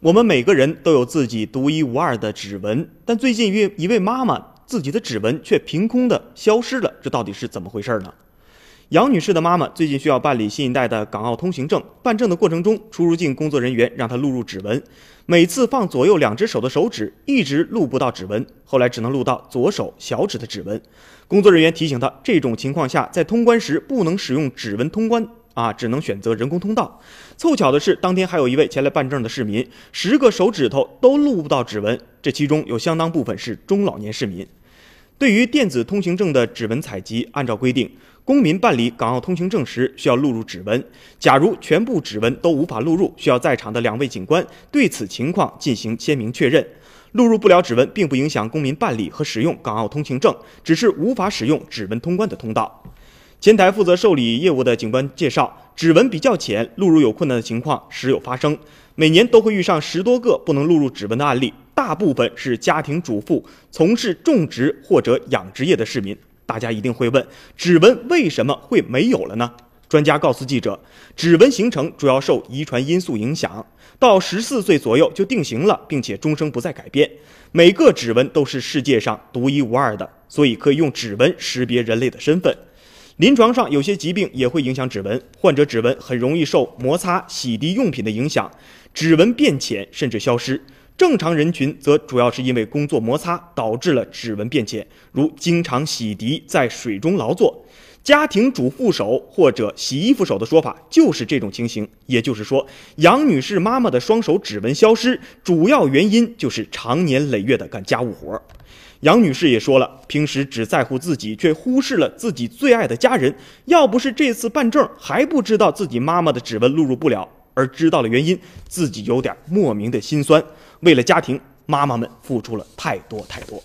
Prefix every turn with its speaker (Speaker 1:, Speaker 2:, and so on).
Speaker 1: 我们每个人都有自己独一无二的指纹，但最近一位一位妈妈自己的指纹却凭空的消失了，这到底是怎么回事呢？杨女士的妈妈最近需要办理新一代的港澳通行证，办证的过程中，出入境工作人员让她录入指纹，每次放左右两只手的手指一直录不到指纹，后来只能录到左手小指的指纹。工作人员提醒她，这种情况下在通关时不能使用指纹通关。啊，只能选择人工通道。凑巧的是，当天还有一位前来办证的市民，十个手指头都录不到指纹，这其中有相当部分是中老年市民。对于电子通行证的指纹采集，按照规定，公民办理港澳通行证时需要录入指纹。假如全部指纹都无法录入，需要在场的两位警官对此情况进行签名确认。录入不了指纹，并不影响公民办理和使用港澳通行证，只是无法使用指纹通关的通道。前台负责受理业务的警官介绍，指纹比较浅，录入有困难的情况时有发生。每年都会遇上十多个不能录入指纹的案例，大部分是家庭主妇、从事种植或者养殖业的市民。大家一定会问，指纹为什么会没有了呢？专家告诉记者，指纹形成主要受遗传因素影响，到十四岁左右就定型了，并且终生不再改变。每个指纹都是世界上独一无二的，所以可以用指纹识别人类的身份。临床上有些疾病也会影响指纹，患者指纹很容易受摩擦、洗涤用品的影响，指纹变浅甚至消失。正常人群则主要是因为工作摩擦导致了指纹变浅，如经常洗涤、在水中劳作。家庭主妇手或者洗衣服手的说法就是这种情形。也就是说，杨女士妈妈的双手指纹消失，主要原因就是常年累月的干家务活。杨女士也说了，平时只在乎自己，却忽视了自己最爱的家人。要不是这次办证还不知道自己妈妈的指纹录入不了，而知道了原因，自己有点莫名的心酸。为了家庭，妈妈们付出了太多太多。